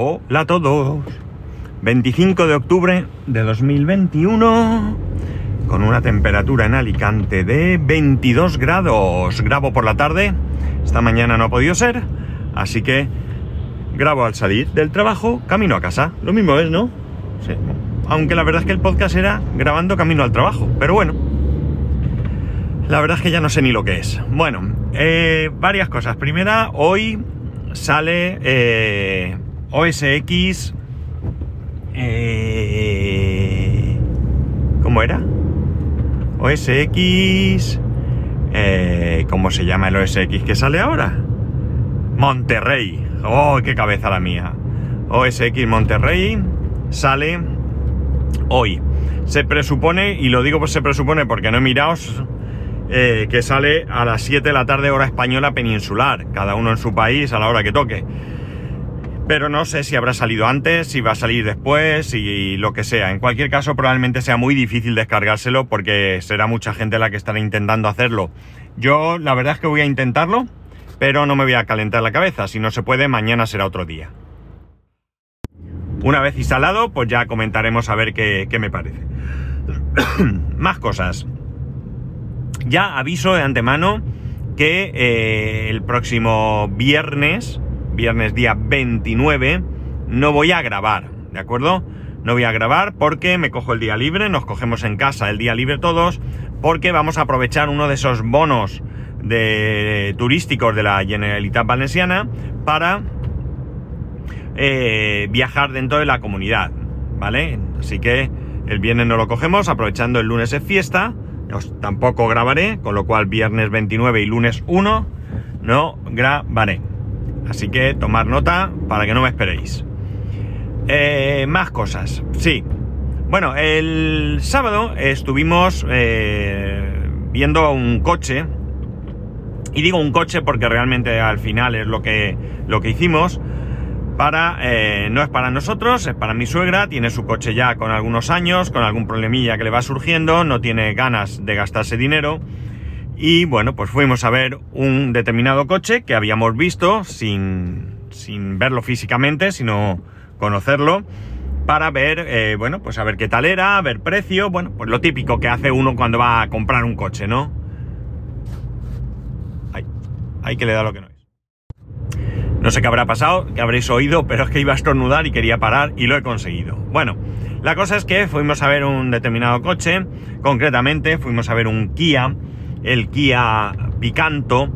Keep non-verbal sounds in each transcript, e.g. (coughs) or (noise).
Hola a todos. 25 de octubre de 2021 con una temperatura en Alicante de 22 grados. Grabo por la tarde. Esta mañana no ha podido ser, así que grabo al salir del trabajo, camino a casa. Lo mismo es, ¿no? Sí. Aunque la verdad es que el podcast era grabando camino al trabajo, pero bueno. La verdad es que ya no sé ni lo que es. Bueno, eh, varias cosas. Primera, hoy sale eh, OSX. Eh, ¿Cómo era? OSX. Eh, ¿Cómo se llama el OSX que sale ahora? Monterrey. ¡Oh, qué cabeza la mía! OSX Monterrey sale hoy. Se presupone, y lo digo pues se presupone porque no he mirado, eh, que sale a las 7 de la tarde hora española peninsular, cada uno en su país a la hora que toque. Pero no sé si habrá salido antes, si va a salir después y lo que sea. En cualquier caso, probablemente sea muy difícil descargárselo porque será mucha gente la que estará intentando hacerlo. Yo la verdad es que voy a intentarlo, pero no me voy a calentar la cabeza. Si no se puede, mañana será otro día. Una vez instalado, pues ya comentaremos a ver qué, qué me parece. (coughs) Más cosas. Ya aviso de antemano que eh, el próximo viernes, viernes día 29, no voy a grabar, ¿de acuerdo? No voy a grabar porque me cojo el día libre, nos cogemos en casa el día libre todos, porque vamos a aprovechar uno de esos bonos de turísticos de la Generalitat Valenciana para eh, viajar dentro de la comunidad, ¿vale? Así que el viernes no lo cogemos, aprovechando el lunes es fiesta, os tampoco grabaré, con lo cual viernes 29 y lunes 1 no grabaré. Así que tomar nota para que no me esperéis. Eh, más cosas, sí. Bueno, el sábado estuvimos eh, viendo un coche. Y digo un coche porque realmente al final es lo que, lo que hicimos. Para, eh, no es para nosotros, es para mi suegra. Tiene su coche ya con algunos años, con algún problemilla que le va surgiendo. No tiene ganas de gastarse dinero. Y bueno, pues fuimos a ver un determinado coche que habíamos visto sin, sin verlo físicamente, sino conocerlo para ver, eh, bueno, pues a ver qué tal era, ver precio, bueno, pues lo típico que hace uno cuando va a comprar un coche, ¿no? Hay, hay que le da lo que no es. No sé qué habrá pasado, que habréis oído, pero es que iba a estornudar y quería parar y lo he conseguido. Bueno, la cosa es que fuimos a ver un determinado coche, concretamente fuimos a ver un Kia, el Kia Picanto,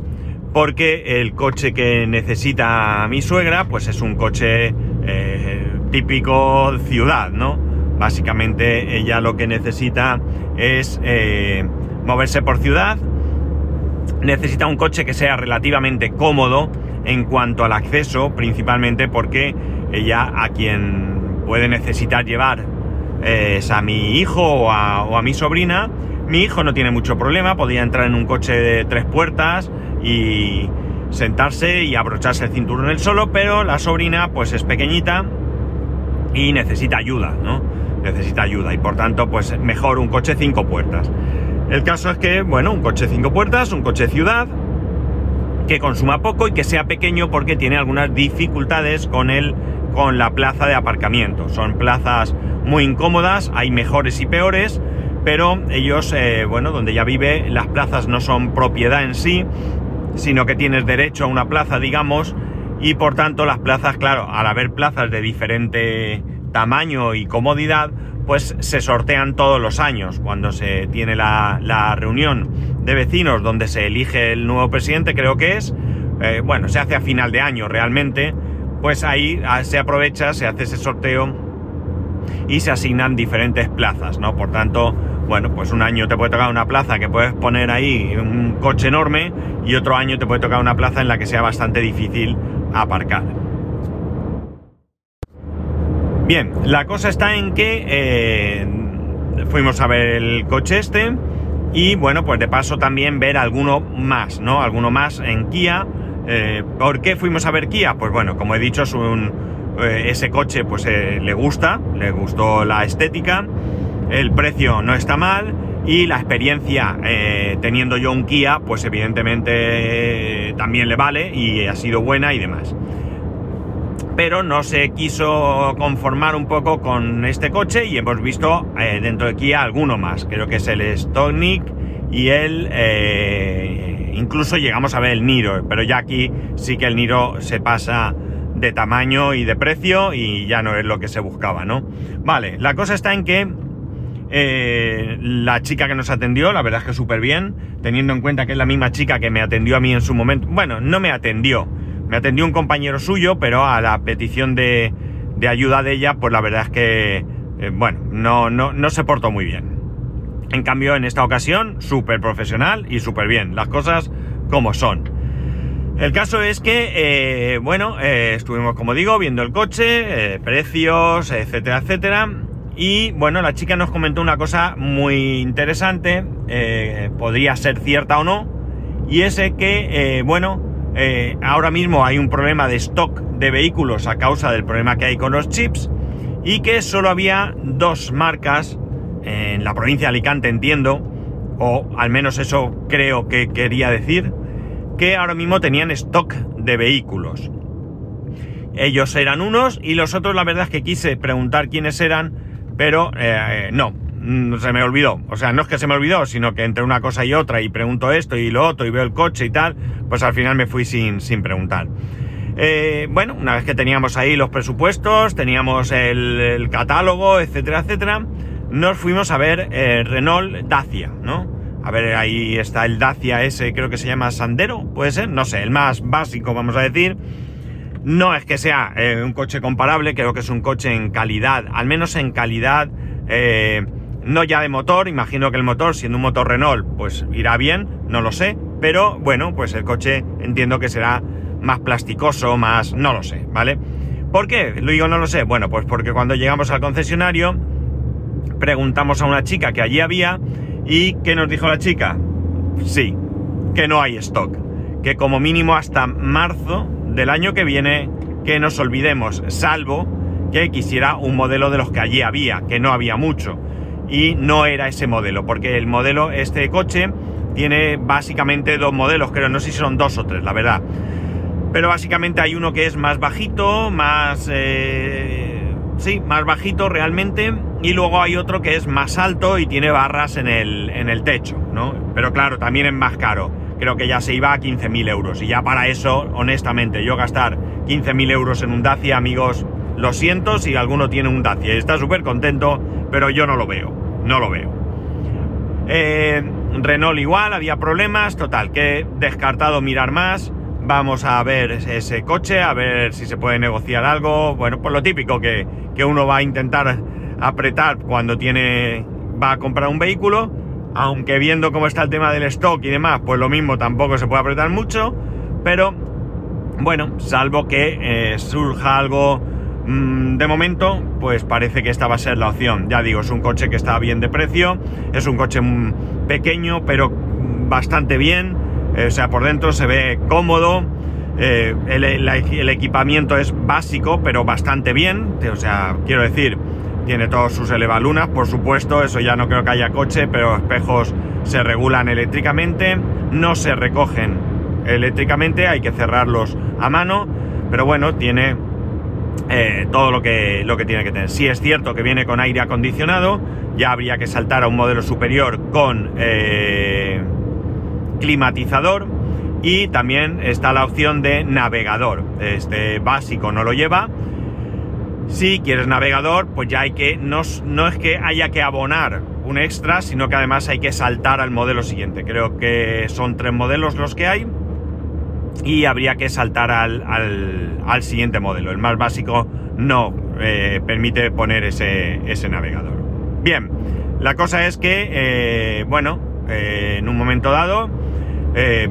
porque el coche que necesita mi suegra, pues es un coche eh, típico ciudad, ¿no? Básicamente ella lo que necesita es eh, moverse por ciudad, necesita un coche que sea relativamente cómodo en cuanto al acceso, principalmente porque ella a quien puede necesitar llevar es a mi hijo o a mi sobrina. Mi hijo no tiene mucho problema, podría entrar en un coche de tres puertas y sentarse y abrocharse el cinturón él solo, pero la sobrina pues es pequeñita y necesita ayuda, ¿no? Necesita ayuda y por tanto pues mejor un coche cinco puertas. El caso es que, bueno, un coche cinco puertas, un coche ciudad, que consuma poco y que sea pequeño porque tiene algunas dificultades con el, con la plaza de aparcamiento. Son plazas muy incómodas, hay mejores y peores, pero ellos, eh, bueno, donde ya vive, las plazas no son propiedad en sí, sino que tienes derecho a una plaza, digamos, y por tanto las plazas, claro, al haber plazas de diferente tamaño y comodidad, pues se sortean todos los años. Cuando se tiene la, la reunión de vecinos donde se elige el nuevo presidente, creo que es, eh, bueno, se hace a final de año realmente, pues ahí se aprovecha, se hace ese sorteo y se asignan diferentes plazas, ¿no? Por tanto, bueno, pues un año te puede tocar una plaza que puedes poner ahí un coche enorme y otro año te puede tocar una plaza en la que sea bastante difícil aparcar. Bien, la cosa está en que eh, fuimos a ver el coche este y bueno, pues de paso también ver alguno más, ¿no? Alguno más en Kia. Eh, ¿Por qué fuimos a ver Kia? Pues bueno, como he dicho, es un, eh, ese coche pues le gusta, le gustó la estética, el precio no está mal y la experiencia eh, teniendo yo un Kia pues evidentemente eh, también le vale y ha sido buena y demás. pero no se quiso conformar un poco con este coche y hemos visto eh, dentro de Kia alguno más. Creo que es el Stonic y el... Incluso llegamos a ver el Niro, pero ya aquí sí que el Niro se pasa de tamaño y de precio y ya no es lo que se buscaba, ¿no? Vale, la cosa está en que eh, la chica que nos atendió, la verdad es que súper bien, teniendo en cuenta que es la misma chica que me atendió a mí en su momento. Bueno, no me atendió, me atendió un compañero suyo, pero a la petición de, ayuda de ella, pues la verdad es que, eh, bueno, no, no, no se portó muy bien. En cambio, en esta ocasión, súper profesional y súper bien. Las cosas como son. El caso es que, eh, bueno, estuvimos, como digo, viendo el coche, precios, etcétera, etcétera. Y bueno, la chica nos comentó una cosa muy interesante, podría ser cierta o no, y es que, bueno, eh, ahora mismo hay un problema de stock de vehículos a causa del problema que hay con los chips y que solo había dos marcas en la provincia de Alicante, entiendo, o al menos eso creo que quería decir, que ahora mismo tenían stock de vehículos. Ellos eran unos y los otros la verdad es que quise preguntar quiénes eran, pero eh, no, Mm, se me olvidó. O sea, no es que se me olvidó, sino que entre una cosa y otra y pregunto esto y lo otro y veo el coche y tal, pues al final me fui sin, sin preguntar. Eh, bueno, una vez que teníamos ahí los presupuestos, teníamos el, catálogo, etcétera, etcétera, nos fuimos a ver eh, Renault Dacia, ¿no? A ver, ahí está el Dacia ese, creo que se llama Sandero, puede ser, no sé, el más básico, vamos a decir. No es que sea eh, un coche comparable, creo que es un coche en calidad, al menos en calidad no ya de motor, imagino que el motor, siendo un motor Renault, pues irá bien, no lo sé, pero bueno, pues el coche entiendo que será más plasticoso, más, no lo sé, ¿vale? ¿Por qué? Lo digo no lo sé. Bueno, pues porque cuando llegamos al concesionario, preguntamos a una chica que allí había y ¿qué nos dijo la chica? Sí, que no hay stock, que como mínimo hasta marzo del año que viene, que nos olvidemos, salvo que quisiera un modelo de los que allí había, que no había mucho y no era ese modelo, porque el modelo, este coche, tiene básicamente dos modelos, creo, no sé si son dos o tres, la verdad. Pero básicamente hay uno que es más bajito, más... Eh, sí, más bajito realmente, y luego hay otro que es más alto y tiene barras en el, en el techo, ¿no? Pero claro, también es más caro. Creo que ya se iba a 15.000 euros. Y ya para eso, honestamente, yo gastar 15.000 euros en un Dacia, amigos, lo siento si alguno tiene un Dacia y está súper contento, pero yo no lo veo no lo veo. Eh, Renault igual, había problemas, total, que descartado mirar más. Vamos a ver ese coche, a ver si se puede negociar algo. Bueno, pues lo típico que, que uno va a intentar apretar cuando tiene. va a comprar un vehículo. Aunque viendo cómo está el tema del stock y demás, pues lo mismo tampoco se puede apretar mucho. Pero bueno, salvo que eh, surja algo Mm, de momento, pues parece que esta va a ser la opción. Ya digo, es un coche que está bien de precio, es un coche mm, pequeño, pero bastante bien. Eh, o sea, por dentro se ve cómodo. Eh, el, equipamiento es básico, pero bastante bien. O sea, quiero decir, tiene todos sus elevalunas, por supuesto. Eso ya no creo que haya coche, pero espejos se regulan eléctricamente. No se recogen eléctricamente, hay que cerrarlos a mano. Pero bueno, tiene eh, todo lo que, lo que tiene que tener. Si es cierto que viene con aire acondicionado, ya habría que saltar a un modelo superior con eh, climatizador y también está la opción de navegador. Este básico no lo lleva. Si quieres navegador, pues ya hay que, no, es que haya que abonar un extra, sino que además hay que saltar al modelo siguiente. Creo que son tres modelos los que hay y habría que saltar al, al, siguiente modelo. El más básico no eh, permite poner ese, ese, navegador. Bien, la cosa es que, eh, bueno, eh, en un momento dado,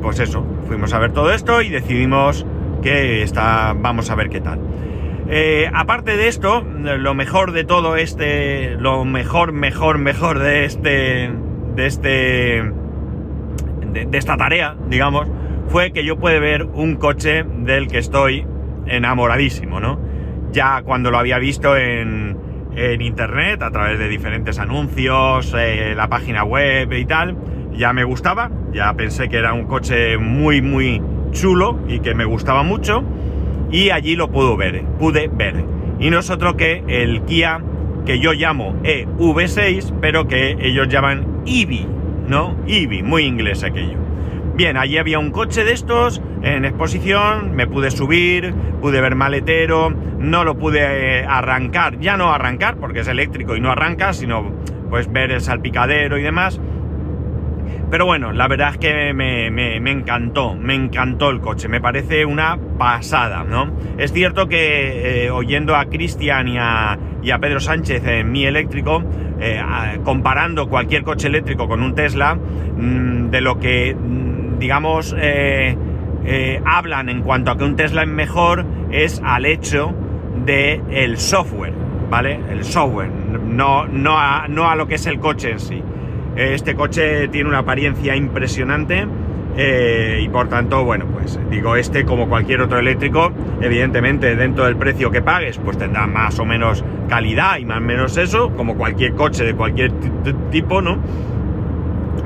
pues eso, fuimos a ver todo esto y decidimos que está, vamos a ver qué tal. Aparte de esto, lo mejor de todo este, lo mejor, mejor, mejor de este, de este, de esta tarea, digamos, fue que yo pude ver un coche del que estoy enamoradísimo, ¿no? Ya cuando lo había visto en, internet, a través de diferentes anuncios, eh, la página web y tal, ya me gustaba, ya pensé que era un coche muy, muy chulo y que me gustaba mucho. Y allí lo pude ver, pude ver. Y no es otro que el Kia que yo llamo EV6, pero que ellos llaman EV, ¿no? EV, muy inglés aquello. Bien, allí había un coche de estos en exposición, me pude subir, pude ver maletero, no lo pude eh, arrancar, ya no arrancar porque es eléctrico y no arranca, sino pues ver el salpicadero y demás. Pero bueno, la verdad es que me, encantó, me encantó el coche, me parece una pasada, ¿no? Es cierto que eh, oyendo a Cristian y a, Pedro Sánchez en mi eléctrico, eh, comparando cualquier coche eléctrico con un Tesla, mm, de lo que, mm, digamos, eh, hablan en cuanto a que un Tesla es mejor, es al hecho del el software, ¿vale? El software, no, no, no a lo que es el coche en sí. Este coche tiene una apariencia impresionante eh, y por tanto, bueno, pues digo, este como cualquier otro eléctrico, evidentemente dentro del precio que pagues, pues tendrá más o menos calidad y más o menos eso, como cualquier coche de cualquier tipo, ¿no?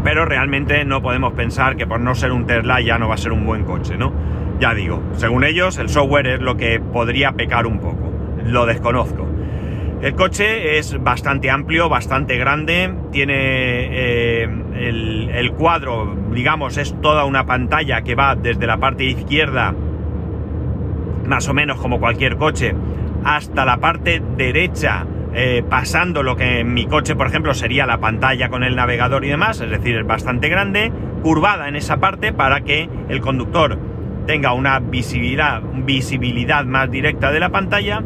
Pero realmente no podemos pensar que por no ser un Tesla ya no va a ser un buen coche, ¿no? Ya digo, según ellos, el software es lo que podría pecar un poco. Lo desconozco. El coche es bastante amplio, bastante grande, tiene eh, el, cuadro, digamos, es toda una pantalla que va desde la parte izquierda, más o menos como cualquier coche, hasta la parte derecha, eh, pasando lo que en mi coche, por ejemplo, sería la pantalla con el navegador y demás, es decir, es bastante grande, curvada en esa parte para que el conductor tenga una visibilidad, visibilidad más directa de la pantalla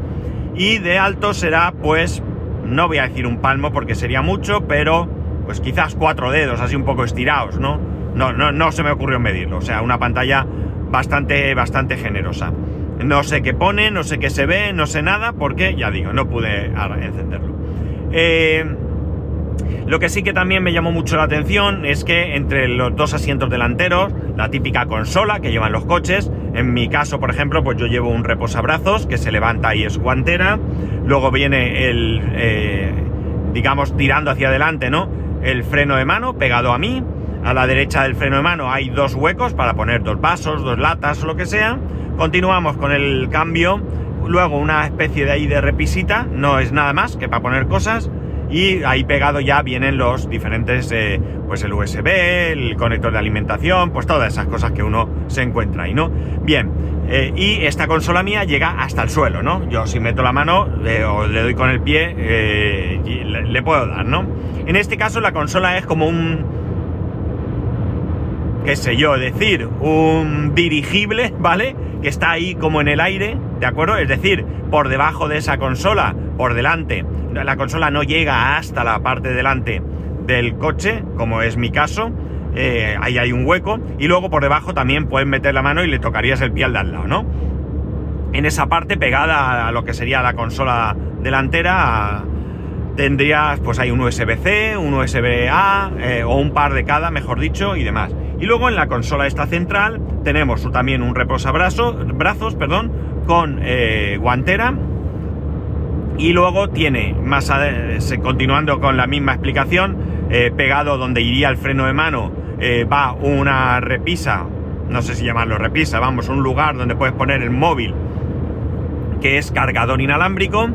y de alto será pues no voy a decir un palmo porque sería mucho, pero pues quizás cuatro dedos, así un poco estirados, ¿no? No, no, no se me ocurrió medirlo, o sea, una pantalla bastante, bastante generosa. No sé qué pone, no sé qué se ve, no sé nada, porque ya digo, no pude encenderlo. Eh, lo que sí que también me llamó mucho la atención es que entre los dos asientos delanteros, la típica consola que llevan los coches, en mi caso, por ejemplo, pues yo llevo un reposabrazos que se levanta y es guantera, luego viene el, eh, digamos, tirando hacia adelante, ¿no? El freno de mano pegado a mí, a la derecha del freno de mano hay dos huecos para poner dos vasos, dos latas lo que sea. Continuamos con el cambio, luego una especie de ahí de repisita, no es nada más que para poner cosas y ahí pegado ya vienen los diferentes, eh, pues el USB, el conector de alimentación, pues todas esas cosas que uno se encuentra ahí, ¿no? Bien, eh, y esta consola mía llega hasta el suelo, ¿no? Yo si meto la mano o le doy con el pie, eh, le, le, puedo dar, ¿no? En este caso la consola es como un, qué sé yo, decir, un dirigible, (laughs) ¿vale? Que está ahí como en el aire, ¿de acuerdo? Es decir, por debajo de esa consola, por delante, la consola no llega hasta la parte delante del coche, como es mi caso, eh, ahí hay un hueco, y luego por debajo también puedes meter la mano y le tocarías el pie al de al lado, ¿no? En esa parte pegada a lo que sería la consola delantera, tendrías, pues hay un USB-C, un USB-A, eh, o un par de cada, mejor dicho, y demás. Y luego en la consola esta central tenemos también un reposabrazos, brazos, perdón, con eh, guantera y luego tiene, más continuando con la misma explicación, eh, pegado donde iría el freno de mano, eh, va una repisa, no sé si llamarlo repisa, vamos, un lugar donde puedes poner el móvil, que es cargador inalámbrico.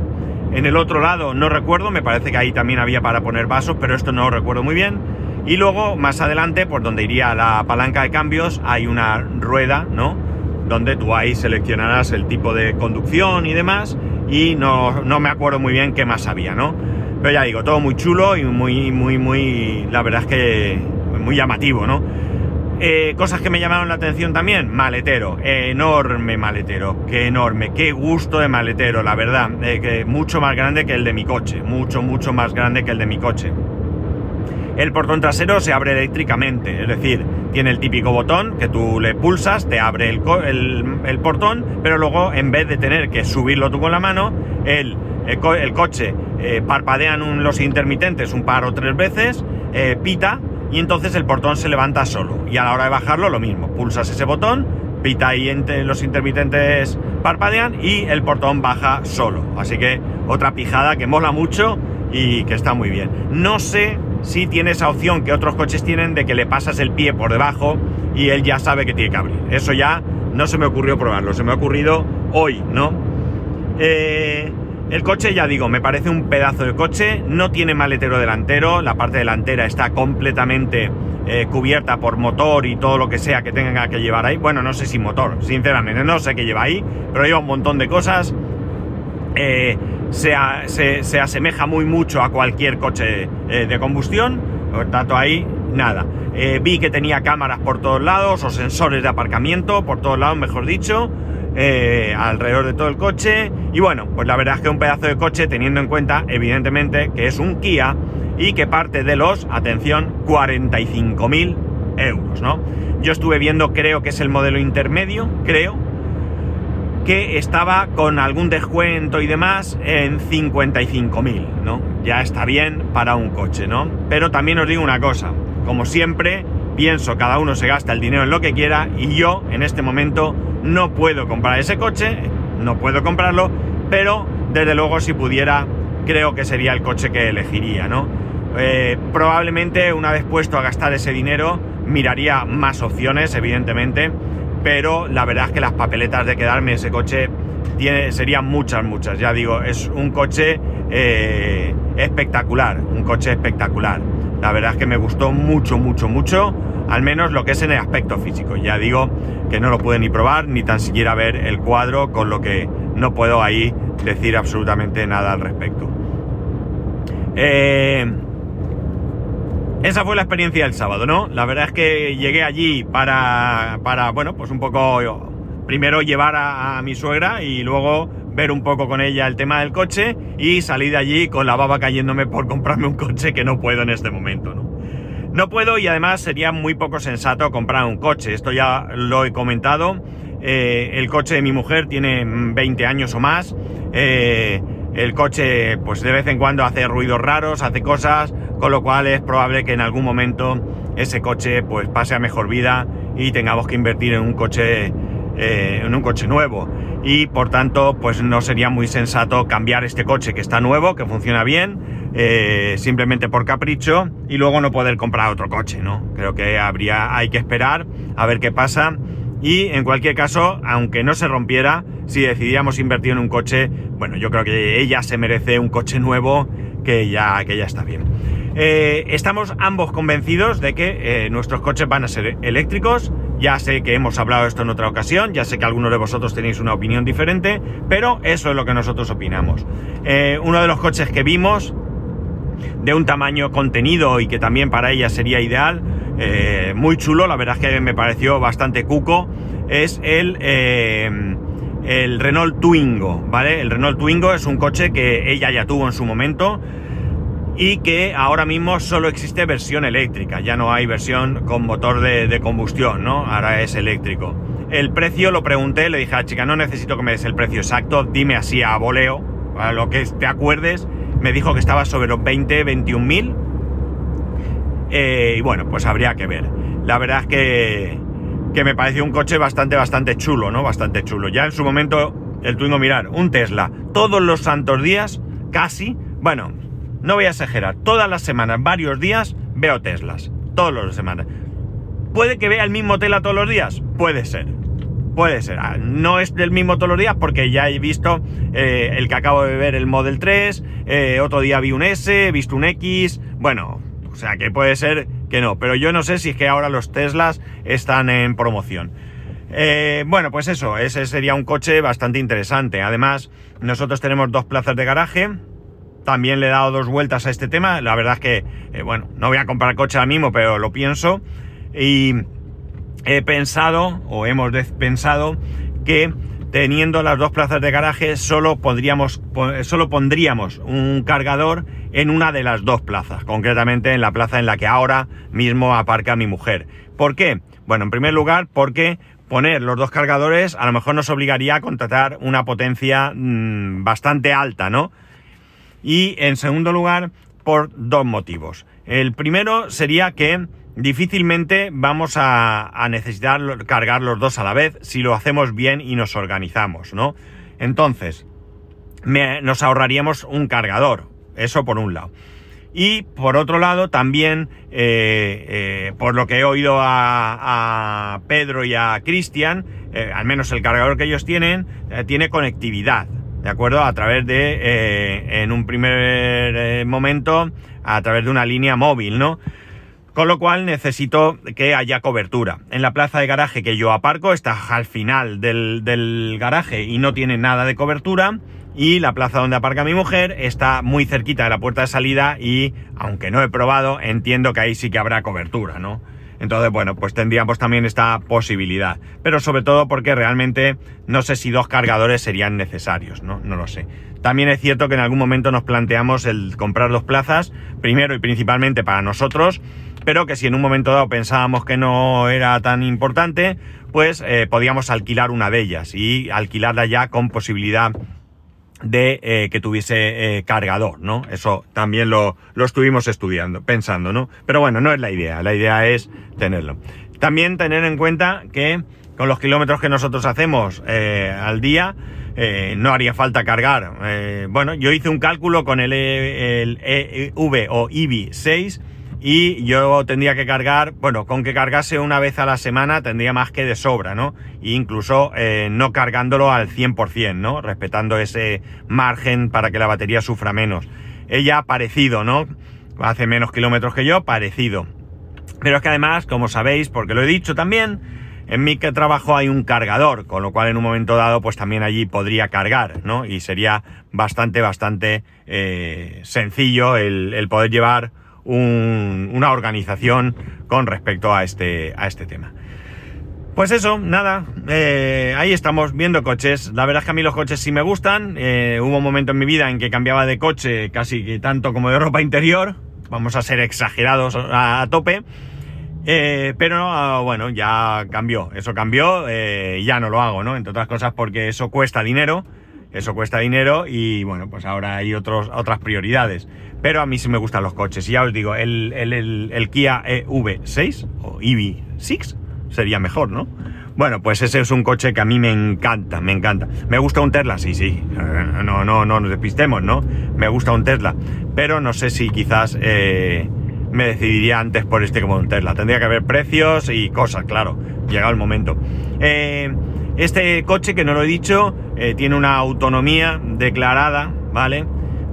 En el otro lado, no recuerdo, me parece que ahí también había para poner vasos, pero esto no lo recuerdo muy bien. Y luego, más adelante, por donde iría la palanca de cambios, hay una rueda, ¿no? Donde tú ahí seleccionarás el tipo de conducción y demás y no, me acuerdo muy bien qué más había, ¿no? Pero ya digo, todo muy chulo y muy, muy, muy, la verdad es que muy llamativo, ¿no? Eh, cosas que me llamaron la atención también, maletero, enorme maletero, qué enorme, qué gusto de maletero, la verdad, eh, que mucho más grande que el de mi coche, mucho, mucho más grande que el de mi coche. El portón trasero se abre eléctricamente, es decir, tiene el típico botón que tú le pulsas, te abre el, portón, pero luego en vez de tener que subirlo tú con la mano, el, el, coche eh, parpadean los intermitentes un par o tres veces, eh, pita y entonces el portón se levanta solo. Y a la hora de bajarlo lo mismo, pulsas ese botón, pita y los intermitentes parpadean y el portón baja solo. Así que otra pijada que mola mucho y que está muy bien. No sé si tiene esa opción que otros coches tienen de que le pasas el pie por debajo y él ya sabe que tiene que abrir. Eso ya no se me ocurrió probarlo, se me ha ocurrido hoy, ¿no? Eh, el coche, ya digo, me parece un pedazo de coche, no tiene maletero delantero, la parte delantera está completamente eh, cubierta por motor y todo lo que sea que tenga que llevar ahí. Bueno, no sé si motor, sinceramente, no sé qué lleva ahí, pero lleva un montón de cosas. Eh, se, asemeja muy mucho a cualquier coche eh, de combustión, por tanto ahí nada. vi que tenía cámaras por todos lados o sensores de aparcamiento por todos lados, mejor dicho. alrededor de todo el coche y bueno pues la verdad es que un pedazo de coche teniendo en cuenta evidentemente que es un Kia y que parte de los, atención, 45.000 euros, ¿no? Yo estuve viendo, creo que es el modelo intermedio, creo, que estaba con algún descuento y demás en 55.000, ¿no? Ya está bien para un coche, ¿no? Pero también os digo una cosa, como siempre, pienso cada uno se gasta el dinero en lo que quiera y yo en este momento no puedo comprar ese coche, no puedo comprarlo, pero desde luego si pudiera creo que sería el coche que elegiría, ¿no? Eh, probablemente una vez puesto a gastar ese dinero miraría más opciones, evidentemente, pero la verdad es que las papeletas de quedarme ese coche serían muchas, muchas. Ya digo, es un coche eh, espectacular, un coche espectacular. La verdad es que me gustó mucho, mucho, mucho, al menos lo que es en el aspecto físico. Ya digo que no lo pude ni probar, ni tan siquiera ver el cuadro, con lo que no puedo ahí decir absolutamente nada al respecto. Eh, esa fue la experiencia del sábado, ¿no? La verdad es que llegué allí para, para bueno, pues un poco, primero llevar a, mi suegra y luego ver un poco con ella el tema del coche y salí de allí con la baba cayéndome por comprarme un coche que no puedo en este momento, ¿no? No puedo y además sería muy poco sensato comprar un coche, esto ya lo he comentado. Eh, el coche de mi mujer tiene 20 años o más. Eh, el coche, pues de vez en cuando hace ruidos raros, hace cosas, con lo cual es probable que en algún momento ese coche pues pase a mejor vida y tengamos que invertir en un coche eh, en un coche nuevo. Y por tanto pues no sería muy sensato cambiar este coche que está nuevo que funciona bien eh, simplemente por capricho y luego no poder comprar otro coche no creo que habría hay que esperar a ver qué pasa y en cualquier caso aunque no se rompiera si decidíamos invertir en un coche bueno yo creo que ella se merece un coche nuevo que ya que ya está bien eh, estamos ambos convencidos de que eh, nuestros coches van a ser eléctricos. Ya sé que hemos hablado de esto en otra ocasión, ya sé que algunos de vosotros tenéis una opinión diferente, pero eso es lo que nosotros opinamos. Eh, uno de los coches que vimos, de un tamaño contenido y que también para ella sería ideal, muy chulo, la verdad es que me pareció bastante cuco, es el, el Renault Twingo, ¿vale? El Renault Twingo es un coche que ella ya tuvo en su momento y que ahora mismo solo existe versión eléctrica, ya no hay versión con motor de, combustión, ¿no? Ahora es eléctrico. El precio lo pregunté, le dije a la chica, no necesito que me des el precio exacto, dime así a voleo, a lo que te acuerdes. Me dijo que estaba sobre los 20, 21 mil. Eh, y bueno, pues habría que ver. La verdad es que, que me pareció un coche bastante, bastante chulo, ¿no? Bastante chulo. Ya en su momento, el Twingo, mirar, un Tesla, todos los santos días, casi, bueno, no voy a exagerar, todas las semanas, varios días, veo Teslas. Todas las semanas. ¿Puede que vea el mismo Tesla todos los días? Puede ser. Puede ser. Ah, no es del mismo todos los días porque ya he visto eh, el que acabo de ver, el Model 3, eh, otro día vi un S, he visto un X, bueno, o sea que puede ser que no, pero yo no sé si es que ahora los Teslas están en promoción. Eh, bueno, pues eso, ese sería un coche bastante interesante. Además, nosotros tenemos dos plazas de garaje, también le he dado dos vueltas a este tema. La verdad es que, bueno, no voy a comprar coche ahora mismo, pero lo pienso. Y he pensado, o hemos pensado, que teniendo las dos plazas de garaje solo, pondríamos, solo pondríamos un cargador en una de las dos plazas, concretamente en la plaza en la que ahora mismo aparca mi mujer. ¿Por qué? Bueno, en primer lugar, porque poner los dos cargadores a lo mejor nos obligaría a contratar una potencia mm, bastante alta, ¿no? Y en segundo lugar, por dos motivos. El primero sería que difícilmente vamos a, necesitar cargar los dos a la vez si lo hacemos bien y nos organizamos, ¿no? Entonces, nos ahorraríamos un cargador, eso por un lado. Y por otro lado, también, eh, eh, por lo que he oído a, Pedro y a Cristian, eh, al menos el cargador que ellos tienen, tiene conectividad, ¿de acuerdo? A través de, en un primer momento, a través de una línea móvil, ¿no? Con lo cual necesito que haya cobertura. En la plaza de garaje que yo aparco está al final del, del garaje y no tiene nada de cobertura y la plaza donde aparca mi mujer está muy cerquita de la puerta de salida y, aunque no he probado, entiendo que ahí sí que habrá cobertura, ¿no? Entonces, bueno, pues tendríamos también esta posibilidad. Pero sobre todo porque realmente no sé si dos cargadores serían necesarios, ¿no? No lo sé. También es cierto que en algún momento nos planteamos el comprar dos plazas, primero y principalmente para nosotros, pero que si en un momento dado pensábamos que no era tan importante, pues eh, podíamos alquilar una de ellas y alquilarla ya con posibilidad de eh, que tuviese eh, cargador, ¿no? Eso también lo, lo, estuvimos estudiando, pensando, ¿no? Pero bueno, no es la idea, la idea es tenerlo. También tener en cuenta que con los kilómetros que nosotros hacemos al día, no haría falta cargar. bueno, yo hice un cálculo con el, el EV o EV 6 y yo tendría que cargar, bueno, con que cargase una vez a la semana tendría más que de sobra, ¿no? E incluso eh, no cargándolo al 100%, ¿no? Respetando ese margen para que la batería sufra menos. Ella parecido, ¿no? Hace menos kilómetros que yo, parecido. Pero es que además, como sabéis, porque lo he dicho también, en mi trabajo hay un cargador, con lo cual en un momento dado pues también allí podría cargar, ¿no? Y sería bastante, bastante eh, sencillo el poder llevar una organización con respecto a este, a este tema. Pues eso, nada, eh, ahí estamos viendo coches. La verdad es que a mí los coches sí me gustan. Eh, hubo un momento en mi vida en que cambiaba de coche casi tanto como de ropa interior. Vamos a ser exagerados a, tope. Eh, pero bueno, ya cambió. Eso cambió ya no lo hago, ¿no? Entre otras cosas porque eso cuesta dinero. Eso cuesta dinero y bueno, pues ahora hay otros, otras prioridades. Pero a mí sí me gustan los coches. Y ya os digo, el, el, Kia EV6 o EV6 sería mejor, ¿no? Bueno, pues ese es un coche que a mí me encanta, me encanta. ¿Me gusta un Tesla? Sí, sí. No, no, no nos despistemos, ¿no? Me gusta un Tesla. Pero no sé si quizás eh, me decidiría antes por este como un Tesla. Tendría que haber precios y cosas, claro. Llegado el momento. Eh, este coche, que no lo he dicho, eh, tiene una autonomía declarada, ¿vale?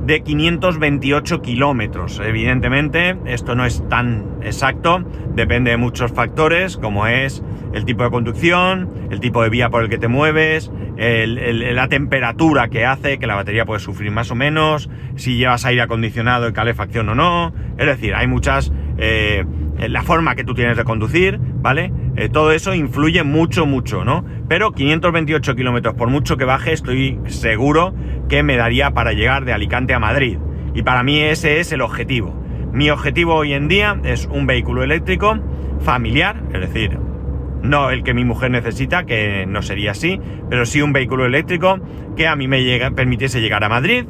de 528 kilómetros. Evidentemente, esto no es tan exacto, depende de muchos factores, como es el tipo de conducción, el tipo de vía por el que te mueves, la temperatura que hace, que la batería puede sufrir más o menos, si llevas aire acondicionado y calefacción o no. Es decir, hay muchas... Eh, la forma que tú tienes de conducir, ¿vale? Eh, todo eso influye mucho, mucho, ¿no? Pero 528 kilómetros, por mucho que baje, estoy seguro que me daría para llegar de Alicante a Madrid. Y para mí ese es el objetivo. Mi objetivo hoy en día es un vehículo eléctrico familiar, es decir, no el que mi mujer necesita, que no sería así, pero sí un vehículo eléctrico que a mí me permitiese llegar a Madrid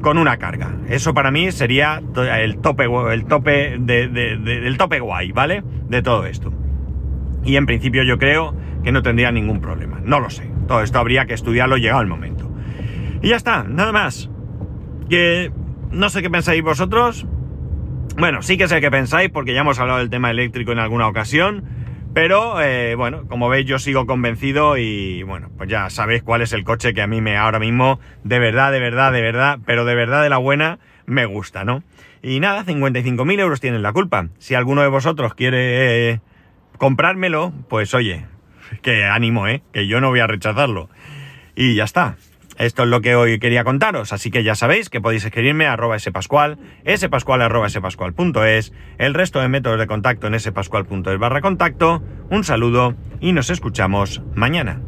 con una carga. Eso para mí sería el tope, el tope del tope guay, ¿vale? De todo esto. Y en principio yo creo que no tendría ningún problema. No lo sé. Todo esto habría que estudiarlo llegado el momento. Y ya está, nada más. Que no sé qué pensáis vosotros. Bueno, sí que sé qué pensáis porque ya hemos hablado del tema eléctrico en alguna ocasión. Pero eh, bueno, como veis yo sigo convencido y bueno, pues ya sabéis cuál es el coche que a mí me ahora mismo de verdad, de verdad, de verdad, pero de verdad de la buena me gusta, ¿no? Y nada, 55.000 euros tienen la culpa. Si alguno de vosotros quiere eh, comprármelo, pues oye, que ánimo, ¿eh? Que yo no voy a rechazarlo. Y ya está. Esto es lo que hoy quería contaros, así que ya sabéis que podéis escribirme a arroba spascual, spascual arroba el resto de métodos de contacto en spascual.es barra contacto. Un saludo y nos escuchamos mañana.